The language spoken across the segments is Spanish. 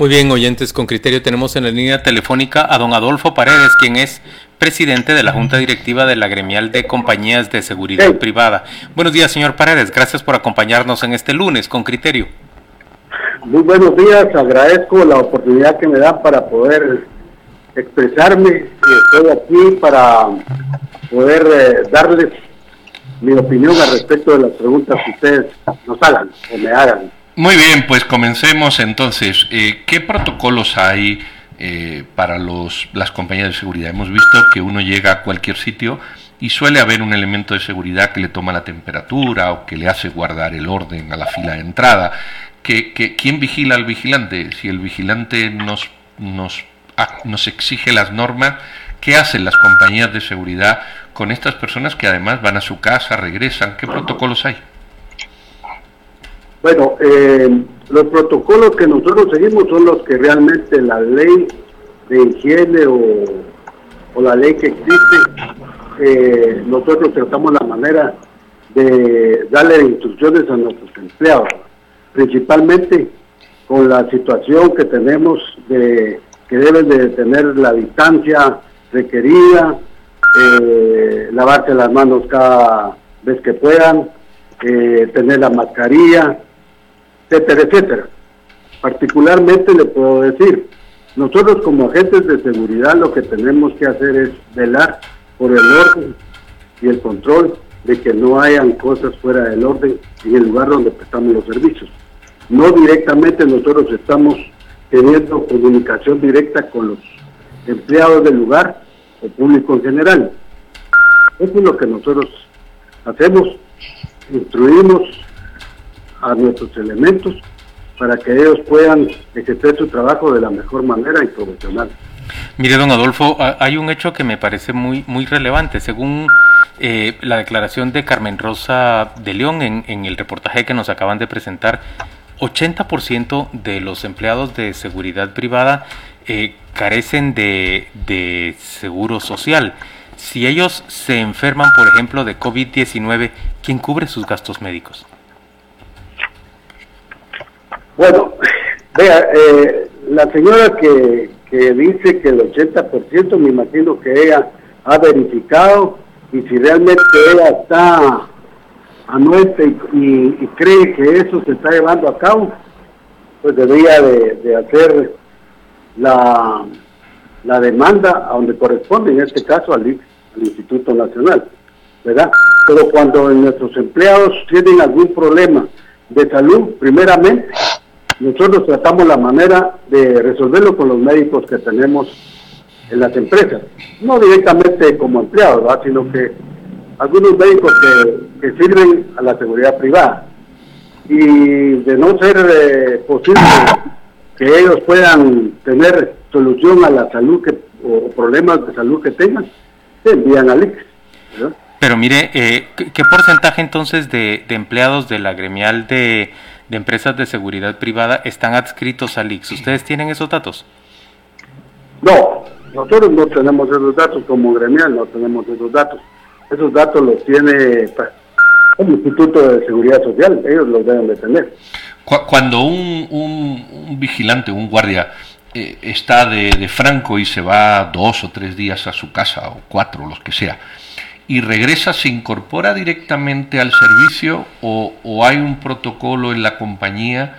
Muy bien, oyentes con criterio, tenemos en la línea telefónica a don Adolfo Paredes, quien es presidente de la Junta Directiva de la Gremial de Compañías de Seguridad Privada. Buenos días, señor Paredes, gracias por acompañarnos en este lunes con criterio. Muy buenos días, agradezco la oportunidad que me dan para poder expresarme. Estoy aquí para poder eh, darles mi opinión al respecto de las preguntas que ustedes nos hagan o me hagan. Muy bien, pues comencemos entonces. Eh, ¿Qué protocolos hay eh, para los, las compañías de seguridad? Hemos visto que uno llega a cualquier sitio y suele haber un elemento de seguridad que le toma la temperatura o que le hace guardar el orden a la fila de entrada. ¿Que, quién vigila al vigilante? Si el vigilante nos, nos, ah, nos exige las normas, ¿qué hacen las compañías de seguridad con estas personas que además van a su casa, regresan? ¿Qué protocolos hay? Bueno, eh, los protocolos que nosotros seguimos son los que realmente la ley de higiene o, la ley que existe, eh, nosotros tratamos la manera de darle instrucciones a nuestros empleados, principalmente con la situación que tenemos de que deben de tener la distancia requerida, eh, lavarse las manos cada vez que puedan, tener la mascarilla, etcétera, etcétera. Particularmente le puedo decir, nosotros como agentes de seguridad lo que tenemos que hacer es velar por el orden y el control de que no hayan cosas fuera del orden en el lugar donde prestamos los servicios. No directamente nosotros estamos teniendo comunicación directa con los empleados del lugar o público en general. Eso es lo que nosotros hacemos, instruimos a nuestros elementos para que ellos puedan ejercer su trabajo de la mejor manera y profesional. Mire, don Adolfo, hay un hecho que me parece muy, muy relevante. Según eh, la declaración de Carmen Rosa de León en, en el reportaje que nos acaban de presentar, 80% de los empleados de seguridad privada eh, carecen de, de seguro social. Si ellos se enferman, por ejemplo, de COVID-19, ¿quién cubre sus gastos médicos? Bueno, vea, eh, la señora que, dice que el 80%, me imagino que ella ha verificado y si realmente ella está anuente y, cree que eso se está llevando a cabo, pues debería de, hacer la, la demanda a donde corresponde, en este caso al, al Instituto Nacional, ¿verdad? Pero cuando nuestros empleados tienen algún problema de salud, primeramente, nosotros tratamos la manera de resolverlo con los médicos que tenemos en las empresas, no directamente como empleados, sino que algunos médicos que, sirven a la seguridad privada. Y de no ser eh, posible que ellos puedan tener solución a la salud que, o problemas de salud que tengan, se envían al IX. Pero mire, eh, ¿qué porcentaje entonces de empleados de la gremial de de empresas de seguridad privada están adscritos al IX. ¿Ustedes tienen esos datos? No, nosotros no tenemos esos datos como gremial, no tenemos esos datos. Esos datos los tiene pues, el Instituto de Seguridad Social, ellos los deben de tener. Cuando un, un, vigilante, un guardia, eh, está de, de franco y se va dos o tres días a su casa, o cuatro, los que sea, y regresa, se incorpora directamente al servicio o, hay un protocolo en la compañía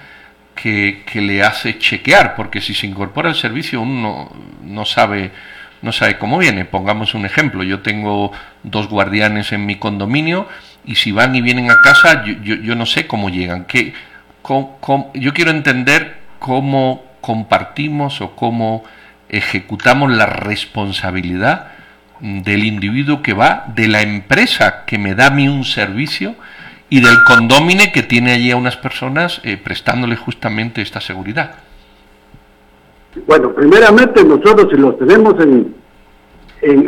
que, le hace chequear, porque si se incorpora al servicio uno no, sabe no sabe cómo viene. Pongamos un ejemplo, yo tengo dos guardianes en mi condominio y si van y vienen a casa yo, yo, no sé cómo llegan. Que, yo quiero entender cómo compartimos o cómo ejecutamos la responsabilidad del individuo que va, de la empresa que me da a mí un servicio y del condómine que tiene allí a unas personas eh, prestándole justamente esta seguridad. Bueno, primeramente nosotros si los tenemos en,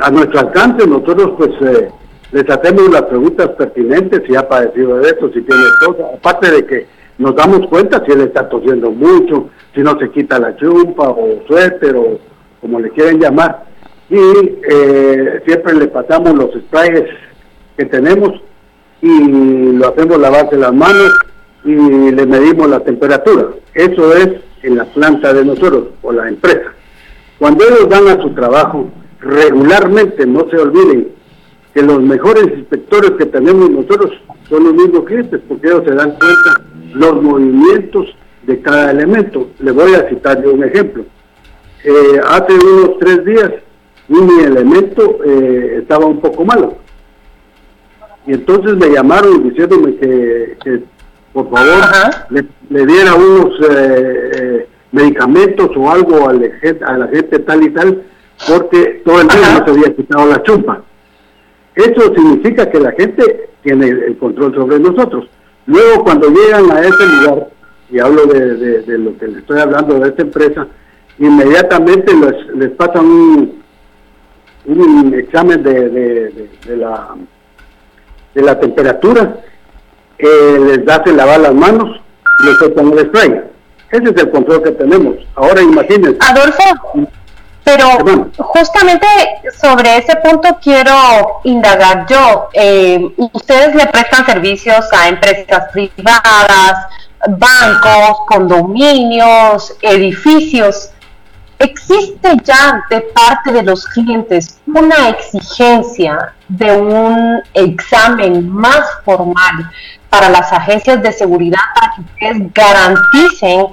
a nuestro alcance, nosotros pues eh, les hacemos las preguntas pertinentes, si ha padecido de esto, si tiene cosas, aparte de que nos damos cuenta si él está tosiendo mucho, si no se quita la chumpa o suéter o como le quieren llamar y eh, siempre le pasamos los sprays que tenemos y lo hacemos lavarse las manos y le medimos la temperatura. Eso es en la planta de nosotros o la empresa. Cuando ellos van a su trabajo, regularmente no se olviden que los mejores inspectores que tenemos nosotros son los mismos clientes, porque ellos se dan cuenta los movimientos de cada elemento. Le voy a citar un ejemplo. Eh, hace unos tres días mi elemento eh, estaba un poco malo. Y entonces me llamaron diciéndome que, por favor le, diera unos eh, medicamentos o algo a la, gente, a la gente tal y tal, porque todo el día no se había quitado la chumpa. Eso significa que la gente tiene el control sobre nosotros. Luego, cuando llegan a ese lugar, y hablo de, lo que les estoy hablando de esta empresa, inmediatamente les, les pasan un, un examen de, de, la, de la temperatura, eh, les hacen lavar las manos y les tocan el spray. Ese es el control que tenemos. Ahora imagínense. Adolfo, pero justamente sobre ese punto quiero indagar yo. Eh, ustedes le prestan servicios a empresas privadas, bancos, condominios, edificios. ¿Existe ya de parte de los clientes una exigencia de un examen más formal para las agencias de seguridad para que ustedes garanticen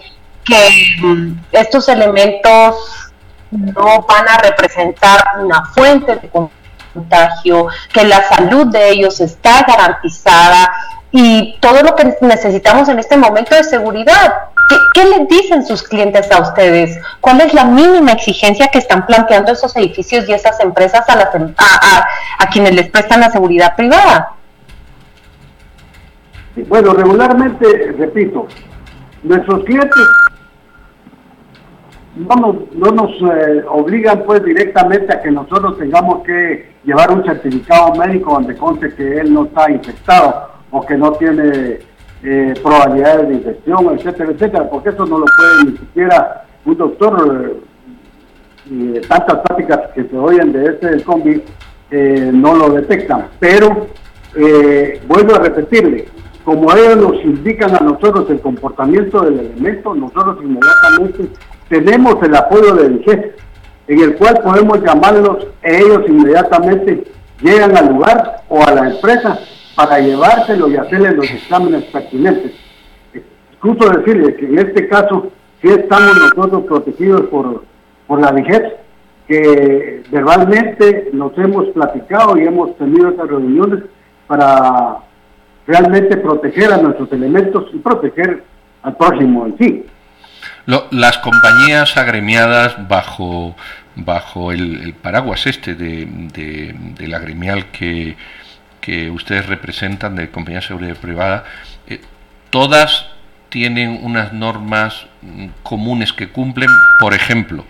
que mm, estos elementos no van a representar una fuente de contagio, que la salud de ellos está garantizada y todo lo que necesitamos en este momento de seguridad. ¿Qué, les dicen sus clientes a ustedes? ¿Cuál es la mínima exigencia que están planteando esos edificios y esas empresas a, quienes les prestan la seguridad privada? Bueno, regularmente, repito, nuestros clientes no nos, no nos eh, obligan pues directamente a que nosotros tengamos que llevar un certificado médico donde conste que él no está infectado o que no tiene eh, probabilidades de infección, etcétera, etcétera, porque eso no lo puede ni siquiera un doctor, eh, tantas prácticas que se oyen de este COVID, no lo detectan. Pero, vuelvo a repetirle, como ellos nos indican a nosotros el comportamiento del elemento, nosotros inmediatamente tenemos el apoyo del IGES, en el cual podemos llamarlos, ellos inmediatamente llegan al lugar o a la empresa para llevárselo y hacerle los exámenes pertinentes. Justo decirles que en este caso sí estamos nosotros protegidos por, por la DIGES, que verbalmente nos hemos platicado y hemos tenido esas reuniones para realmente proteger a nuestros elementos y proteger al próximo en sí las compañías agremiadas bajo, bajo el, paraguas este de, de, la gremial que, que, ustedes representan, de compañía de seguridad privada, eh, todas tienen unas normas mm, comunes que cumplen. Por ejemplo,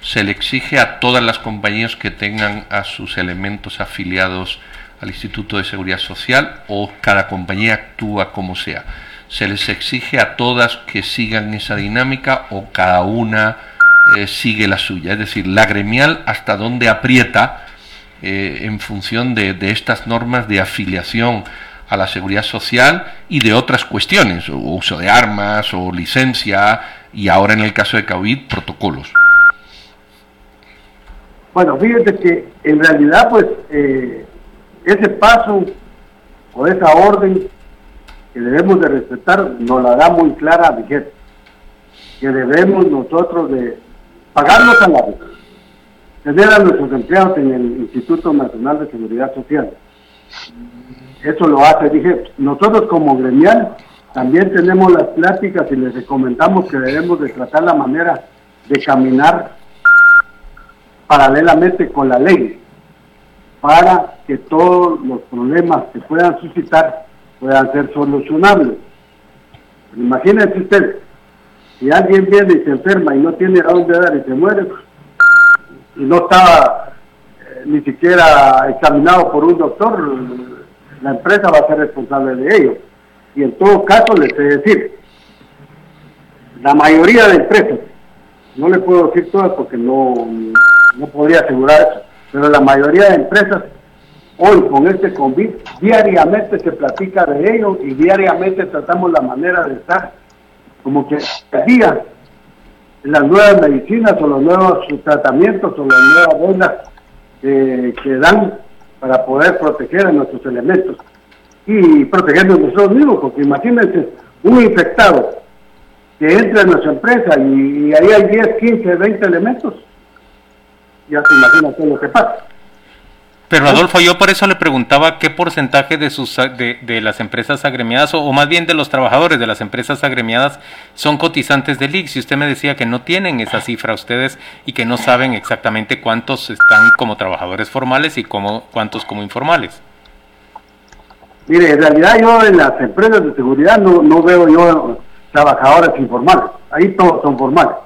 se le exige a todas las compañías que tengan a sus elementos afiliados al Instituto de Seguridad Social o cada compañía actúa como sea se les exige a todas que sigan esa dinámica o cada una eh, sigue la suya. Es decir, la gremial hasta dónde aprieta eh, en función de, estas normas de afiliación a la seguridad social y de otras cuestiones, uso de armas o licencia y ahora en el caso de COVID protocolos. Bueno, fíjate que en realidad pues eh, ese paso o esa orden que debemos de respetar nos la da muy clara Vigette, que debemos nosotros de pagarnos a la vez, tener a nuestros empleados en el Instituto Nacional de Seguridad Social. Eso lo hace dije Nosotros como gremial también tenemos las pláticas y les recomendamos que debemos de tratar la manera de caminar paralelamente con la ley para que todos los problemas que puedan suscitar puedan ser solucionables. Imagínense usted, si alguien viene y se enferma y no tiene a dónde dar y se muere, y no estaba eh, ni siquiera examinado por un doctor, la empresa va a ser responsable de ello. Y en todo caso, les he decir, la mayoría de empresas, no le puedo decir todas porque no, no podría asegurar eso, pero la mayoría de empresas Hoy con este COVID diariamente se platica de ello y diariamente tratamos la manera de estar como que día las nuevas medicinas o los nuevos tratamientos o las nuevas bolas que dan para poder proteger a nuestros elementos y protegernos nosotros mismos, porque imagínense un infectado que entra en nuestra empresa y, ahí hay 10, 15, 20 elementos, ya se imagina todo lo que pasa. Pero Adolfo, yo por eso le preguntaba qué porcentaje de sus de, de las empresas agremiadas o, más bien de los trabajadores de las empresas agremiadas son cotizantes del IX. Y usted me decía que no tienen esa cifra ustedes y que no saben exactamente cuántos están como trabajadores formales y cómo, cuántos como informales. Mire, en realidad yo en las empresas de seguridad no, no veo yo trabajadores informales. Ahí todos son formales.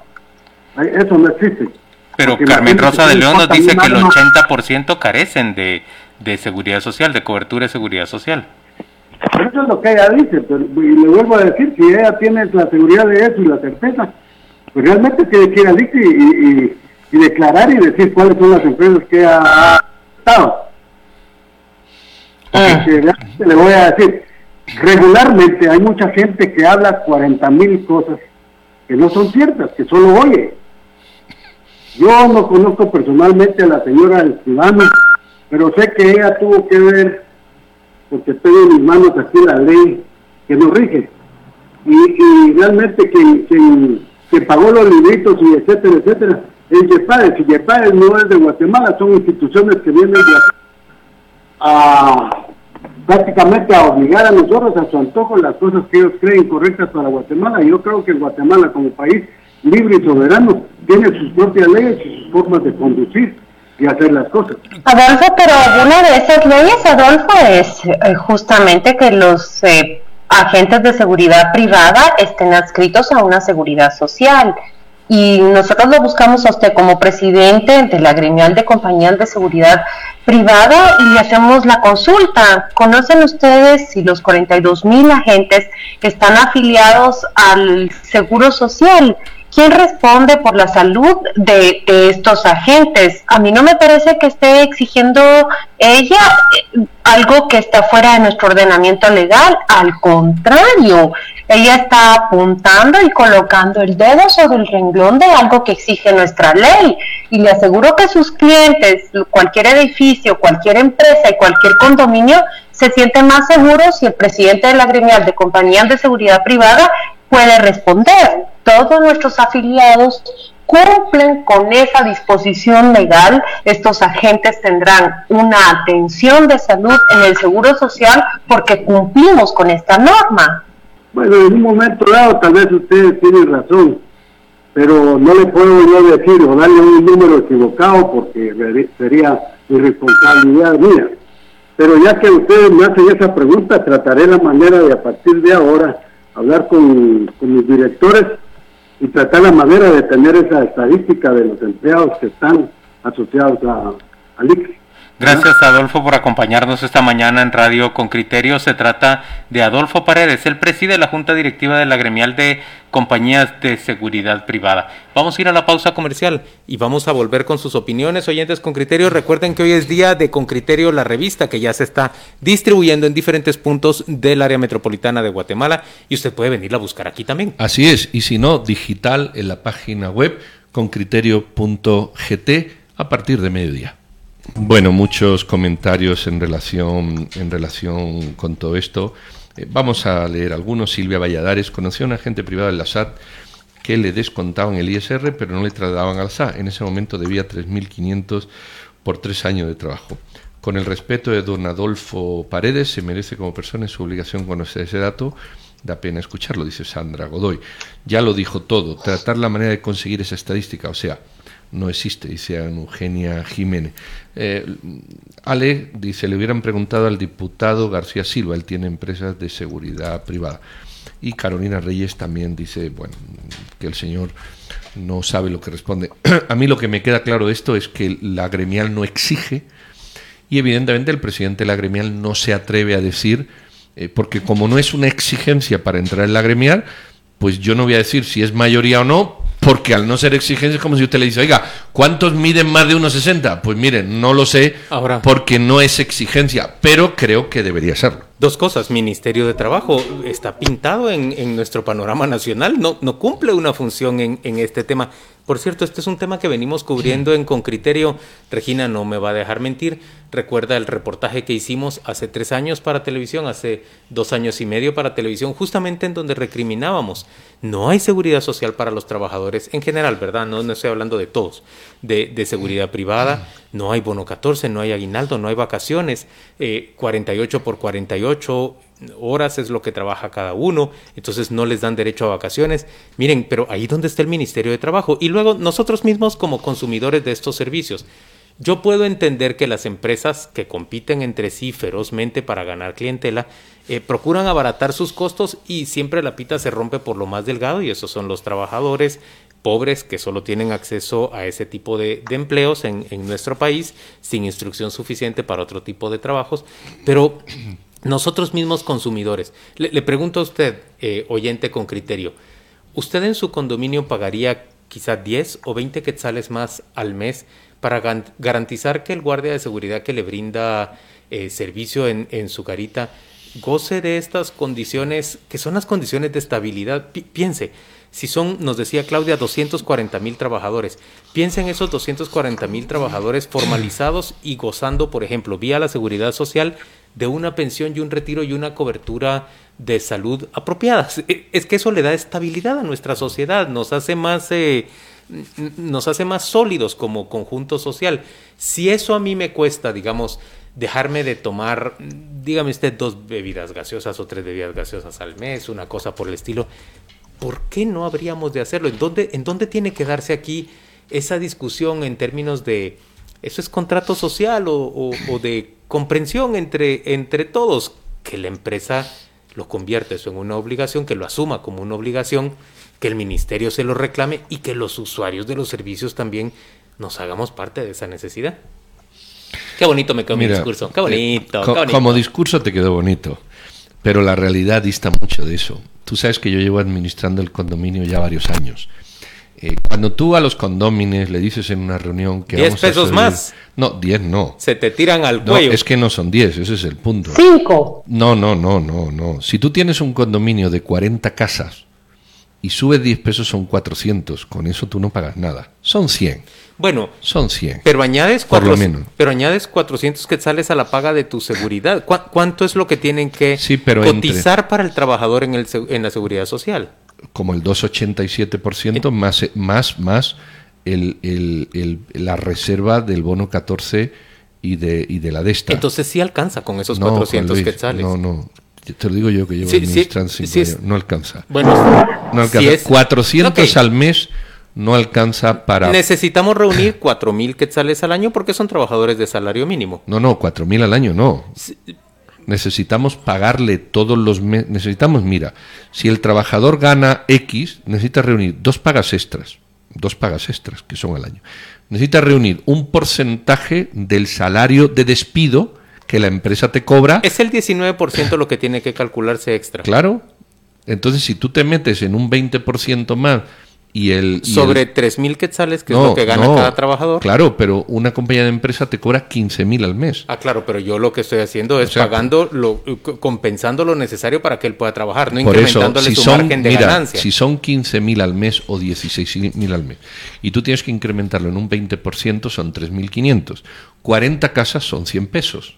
Eso no existe. Pero Carmen Rosa de León nos dice que el 80% carecen de, de seguridad social, de cobertura de seguridad social. eso es lo que ella dice, pero, y le vuelvo a decir, si ella tiene la seguridad de eso y la certeza, pues realmente tiene que ir al y, y, declarar y decir cuáles son las empresas que ha, estado. le voy a decir, regularmente hay mucha gente que habla 40 mil cosas que no son ciertas, que solo oye. Yo no conozco personalmente a la señora escribano, pero sé que ella tuvo que ver, porque tengo en mis manos aquí la ley que nos rige. Y, realmente quien, que pagó los libritos y etcétera, etcétera, es YEPADES. Y YEPADES no es de Guatemala, son instituciones que vienen de a prácticamente a obligar a nosotros a su antojo las cosas que ellos creen correctas para Guatemala. Yo creo que Guatemala como país libre y soberano tiene sus propias leyes y sus formas de conducir y hacer las cosas. Adolfo, pero una de esas leyes, Adolfo, es eh, justamente que los eh, agentes de seguridad privada estén adscritos a una seguridad social. Y nosotros lo buscamos a usted como presidente de la gremial de compañías de seguridad privada y le hacemos la consulta. ¿Conocen ustedes si los 42 mil agentes están afiliados al Seguro Social? ¿Quién responde por la salud de, estos agentes? A mí no me parece que esté exigiendo ella eh, algo que está fuera de nuestro ordenamiento legal. Al contrario, ella está apuntando y colocando el dedo sobre el renglón de algo que exige nuestra ley. Y le aseguro que sus clientes, cualquier edificio, cualquier empresa y cualquier condominio se siente más seguro si el presidente de la gremial de compañías de seguridad privada puede responder. Todos nuestros afiliados cumplen con esa disposición legal, estos agentes tendrán una atención de salud en el Seguro Social porque cumplimos con esta norma. Bueno, en un momento dado tal vez ustedes tienen razón, pero no le puedo yo decir o darle un número equivocado porque sería irresponsabilidad mía. Pero ya que ustedes me hacen esa pregunta, trataré la manera de a partir de ahora hablar con, mis directores y tratar la manera de tener esa estadística de los empleados que están asociados a, al. Gracias Adolfo por acompañarnos esta mañana en Radio con Criterio. Se trata de Adolfo Paredes, el preside la Junta Directiva de la Gremial de Compañías de Seguridad Privada. Vamos a ir a la pausa comercial y vamos a volver con sus opiniones, oyentes con criterio. Recuerden que hoy es día de Con Criterio, la revista que ya se está distribuyendo en diferentes puntos del área metropolitana de Guatemala y usted puede venirla a buscar aquí también. Así es, y si no, digital en la página web concriterio.gt a partir de mediodía. Bueno, muchos comentarios en relación, en relación con todo esto. Eh, vamos a leer algunos. Silvia Valladares conoció a un agente privado de la SAT que le descontaban el ISR, pero no le trasladaban al SAT. En ese momento debía 3.500 por tres años de trabajo. Con el respeto de don Adolfo Paredes, se merece como persona su obligación conocer ese dato. Da pena escucharlo, dice Sandra Godoy. Ya lo dijo todo. Tratar la manera de conseguir esa estadística, o sea, no existe, dice Eugenia Jiménez. Eh, Ale dice, le hubieran preguntado al diputado García Silva, él tiene empresas de seguridad privada. Y Carolina Reyes también dice, bueno, que el señor no sabe lo que responde. A mí lo que me queda claro de esto es que la gremial no exige y evidentemente el presidente de la gremial no se atreve a decir, eh, porque como no es una exigencia para entrar en la gremial, pues yo no voy a decir si es mayoría o no, porque al no ser exigencia es como si usted le dice, oiga, ¿cuántos miden más de 1,60? Pues miren, no lo sé, porque no es exigencia, pero creo que debería serlo. Dos cosas, Ministerio de Trabajo está pintado en, nuestro panorama nacional, no, no cumple una función en, en este tema. Por cierto, este es un tema que venimos cubriendo en Con Criterio. Regina no me va a dejar mentir. Recuerda el reportaje que hicimos hace tres años para televisión, hace dos años y medio para televisión, justamente en donde recriminábamos. No hay seguridad social para los trabajadores en general, ¿verdad? No, no estoy hablando de todos. De, de, seguridad privada, no hay bono 14, no hay aguinaldo, no hay vacaciones. Eh, 48 por 48 horas es lo que trabaja cada uno, entonces no les dan derecho a vacaciones. Miren, pero ahí donde está el Ministerio de Trabajo. Y luego nosotros mismos como consumidores de estos servicios. Yo puedo entender que las empresas que compiten entre sí ferozmente para ganar clientela eh, procuran abaratar sus costos y siempre la pita se rompe por lo más delgado y esos son los trabajadores pobres que solo tienen acceso a ese tipo de, empleos en, nuestro país sin instrucción suficiente para otro tipo de trabajos. Pero nosotros mismos consumidores, le, pregunto a usted, eh, oyente con criterio, ¿usted en su condominio pagaría quizá 10 o 20 quetzales más al mes para garantizar que el guardia de seguridad que le brinda eh, servicio en, en, su carita goce de estas condiciones que son las condiciones de estabilidad? piense, si son, nos decía Claudia, 240 mil trabajadores, piense en esos 240 mil trabajadores formalizados y gozando, por ejemplo, vía la seguridad social de una pensión y un retiro y una cobertura de salud apropiadas. E, es que eso le da estabilidad a nuestra sociedad, nos hace más, eh, nos hace más sólidos como conjunto social. Si eso a mí me cuesta, digamos, dejarme de tomar, dígame usted, dos bebidas gaseosas o tres bebidas gaseosas al mes, una cosa por el estilo, ¿por qué no habríamos de hacerlo? ¿En dónde, en dónde tiene que darse aquí esa discusión en términos de, eso es contrato social o, o de comprensión entre, entre todos, que la empresa lo convierte eso en una obligación, que lo asuma como una obligación, que el ministerio se lo reclame y que los usuarios de los servicios también nos hagamos parte de esa necesidad. Qué bonito me quedó mi discurso. Qué bonito, qué bonito. Como discurso te quedó bonito, pero la realidad dista mucho de eso. Tú sabes que yo llevo administrando el condominio ya varios años. Eh, cuando tú a los condómines le dices en una reunión que... 10 pesos más. No, 10 no. Se te tiran al cuello. No, es que no son 10, ese es el punto. 5. No, no, no, no, no. Si tú tienes un condominio de 40 casas y subes 10 pesos son 400, con eso tú no pagas nada. Son 100. Bueno, son 100. Pero añades, por lo menos. pero añades 400 quetzales a la paga de tu seguridad. ¿Cuánto es lo que tienen que cotizar para el trabajador en, el, en la seguridad social? como el 2,87% más, más, más el, el, la reserva del bono 14 y de, y de la DESTA. Entonces sí alcanza con esos 400 quetzales. No, no. Te lo digo yo que llevo administrando No alcanza. Bueno, no alcanza. 400 al mes no alcanza para... Necesitamos reunir 4.000 quetzales al año porque son trabajadores de salario mínimo. No, no, 4.000 al año no necesitamos pagarle todos los meses. Necesitamos, mira, si el trabajador gana X, necesita reunir dos pagas extras, dos pagas extras que son al año. Necesita reunir un porcentaje del salario de despido que la empresa te cobra. Es el 19% lo que tiene que calcularse extra. Claro. Entonces, si tú te metes en un 20% más y el, Sobre tres mil quetzales, que es lo que gana cada trabajador. Claro, pero una compañía de empresa te cobra 15 mil al mes. Ah, claro, pero yo lo que estoy haciendo es pagando, lo, compensando lo necesario para que él pueda trabajar, no incrementándole si su son, margen de mira, Si son 15 mil al mes o 16 mil al mes, y tú tienes que incrementarlo en un 20%, son 3.500. 40 casas son 100 pesos.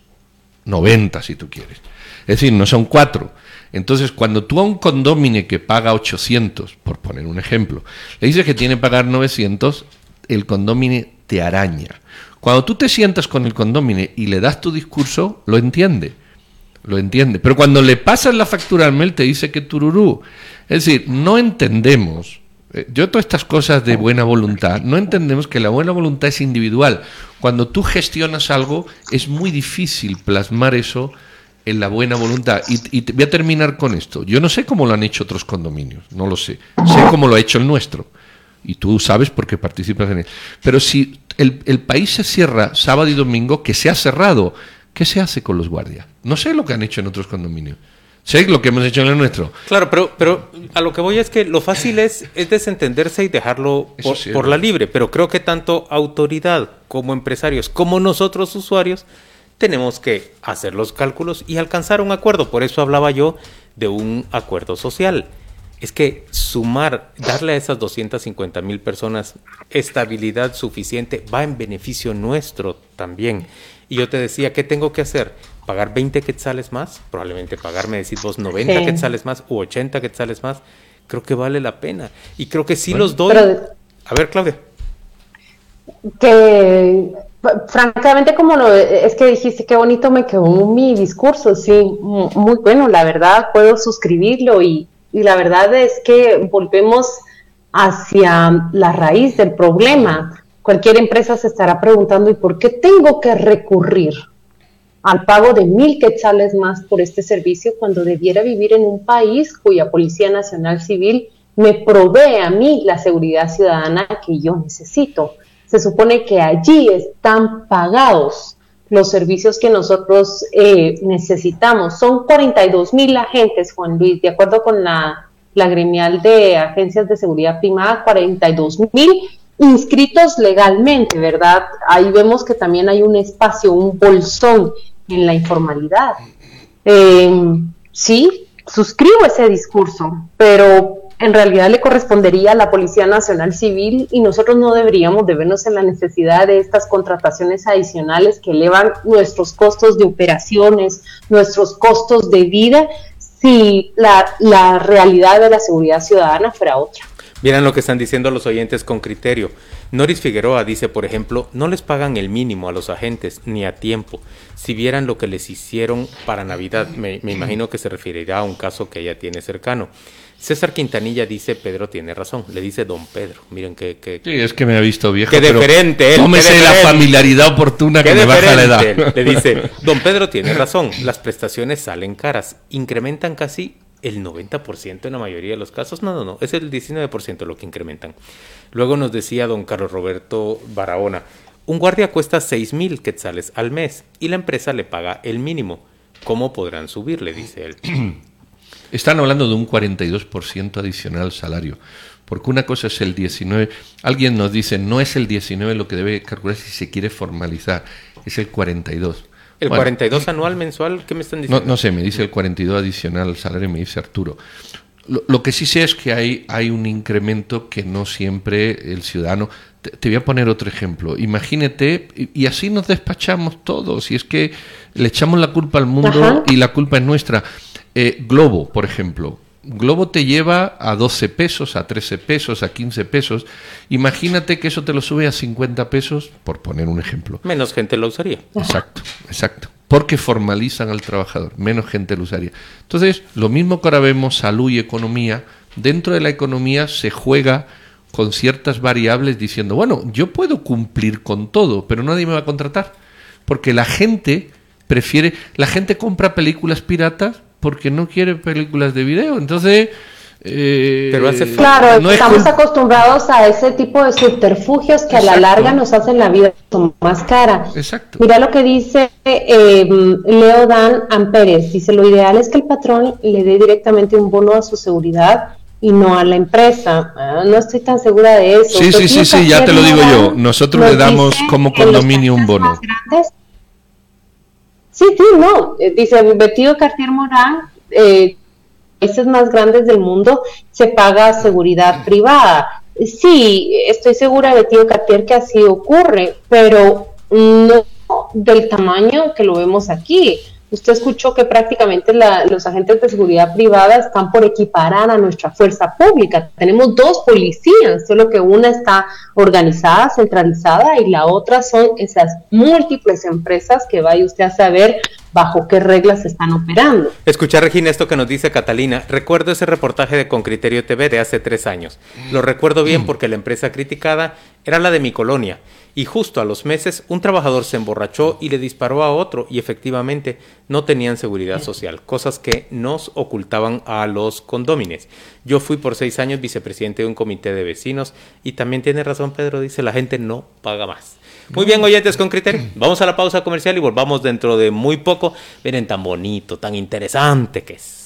90 si tú quieres. Es decir, no son 4 entonces, cuando tú a un condomine que paga 800, por poner un ejemplo, le dices que tiene que pagar 900, el condomine te araña. Cuando tú te sientas con el condomine y le das tu discurso, lo entiende. Lo entiende. Pero cuando le pasas la factura al mail, te dice que tururú. Es decir, no entendemos. Eh, yo todas estas cosas de buena voluntad, no entendemos que la buena voluntad es individual. Cuando tú gestionas algo, es muy difícil plasmar eso en la buena voluntad. Y, voy a terminar con esto. Yo no sé cómo lo han hecho otros condominios, no lo sé. Sé cómo lo ha hecho el nuestro. Y tú sabes porque participas en él. Pero si el, el país se cierra sábado y domingo, que se ha cerrado, ¿qué se hace con los guardias? No sé lo que han hecho en otros condominios. Sé lo que hemos hecho en el nuestro. Claro, pero, pero a lo que voy es que lo fácil es, es desentenderse y dejarlo por, por la libre. Pero creo que tanto autoridad como empresarios, como nosotros usuarios, tenemos que hacer los cálculos y alcanzar un acuerdo. Por eso hablaba yo de un acuerdo social. Es que sumar, darle a esas 250 mil personas estabilidad suficiente va en beneficio nuestro también. Y yo te decía, ¿qué tengo que hacer? ¿Pagar 20 quetzales más? Probablemente pagarme, decir vos, 90 sí. quetzales más u 80 quetzales más. Creo que vale la pena. Y creo que sí bueno, los doy. Pero, a ver, Claudia. Que francamente como lo es que dijiste qué bonito me quedó mi discurso sí muy bueno la verdad puedo suscribirlo y, y la verdad es que volvemos hacia la raíz del problema cualquier empresa se estará preguntando y por qué tengo que recurrir al pago de mil quetzales más por este servicio cuando debiera vivir en un país cuya Policía Nacional Civil me provee a mí la seguridad ciudadana que yo necesito se supone que allí están pagados los servicios que nosotros eh, necesitamos. Son 42 mil agentes, Juan Luis, de acuerdo con la, la gremial de agencias de seguridad privada, 42 mil inscritos legalmente, ¿verdad? Ahí vemos que también hay un espacio, un bolsón en la informalidad. Eh, sí, suscribo ese discurso, pero en realidad le correspondería a la Policía Nacional Civil y nosotros no deberíamos de vernos en la necesidad de estas contrataciones adicionales que elevan nuestros costos de operaciones, nuestros costos de vida, si la, la realidad de la seguridad ciudadana fuera otra. Vieran lo que están diciendo los oyentes con criterio. Noris Figueroa dice, por ejemplo, no les pagan el mínimo a los agentes ni a tiempo. Si vieran lo que les hicieron para Navidad, me, me imagino que se referirá a un caso que ella tiene cercano. César Quintanilla dice, Pedro tiene razón, le dice don Pedro. Miren que... que sí, es que me ha visto viejo. Qué diferente. Tómese la familiaridad oportuna que me baja la edad. Le dice, don Pedro tiene razón, las prestaciones salen caras, incrementan casi el 90% en la mayoría de los casos. No, no, no, es el 19% lo que incrementan. Luego nos decía don Carlos Roberto Barahona, un guardia cuesta 6 mil quetzales al mes y la empresa le paga el mínimo. ¿Cómo podrán subir? Le dice él. Están hablando de un 42% adicional al salario. Porque una cosa es el 19. Alguien nos dice, no es el 19 lo que debe calcular si se quiere formalizar, es el 42. ¿El bueno, 42 anual mensual? ¿Qué me están diciendo? No, no, sé, me dice el 42 adicional al salario, me dice Arturo. Lo, lo, que sí sé es que hay, hay un incremento que no siempre el ciudadano. Te, te voy a poner otro ejemplo. Imagínate, y, y, así nos despachamos todos, y es que le echamos la culpa al mundo Ajá. y la culpa es nuestra. Eh, Globo, por ejemplo. Globo te lleva a 12 pesos, a 13 pesos, a 15 pesos. Imagínate que eso te lo sube a 50 pesos, por poner un ejemplo. Menos gente lo usaría. Exacto, exacto. Porque formalizan al trabajador, menos gente lo usaría. Entonces, lo mismo que ahora vemos salud y economía, dentro de la economía se juega con ciertas variables diciendo, bueno, yo puedo cumplir con todo, pero nadie me va a contratar. Porque la gente prefiere, la gente compra películas piratas porque no quiere películas de video. Entonces, eh, Pero hace claro, no estamos es acostumbrados a ese tipo de subterfugios que Exacto. a la larga nos hacen la vida más cara. Exacto. Mira lo que dice eh, Leo Dan Amperes. Dice, lo ideal es que el patrón le dé directamente un bono a su seguridad y no a la empresa. Ah, no estoy tan segura de eso. Sí, sí, sí, sí, ya te lo digo yo. Nosotros le damos como condominio un bono. Grandes, Sí, sí, no. Eh, dice Betty Cartier Morán, eh, países más grandes del mundo se paga seguridad privada. Sí, estoy segura, Betty Cartier, que así ocurre, pero no del tamaño que lo vemos aquí. Usted escuchó que prácticamente la, los agentes de seguridad privada están por equiparar a nuestra fuerza pública. Tenemos dos policías, solo que una está organizada, centralizada, y la otra son esas múltiples empresas que vaya usted a saber bajo qué reglas están operando. Escuchar, Regina, esto que nos dice Catalina. Recuerdo ese reportaje de Con Criterio TV de hace tres años. Lo recuerdo bien porque la empresa criticada era la de mi colonia. Y justo a los meses, un trabajador se emborrachó y le disparó a otro y efectivamente no tenían seguridad social, cosas que nos ocultaban a los condómines. Yo fui por seis años vicepresidente de un comité de vecinos y también tiene razón Pedro, dice la gente no paga más. Muy bien, oyentes con criterio. Vamos a la pausa comercial y volvamos dentro de muy poco. Miren tan bonito, tan interesante que es.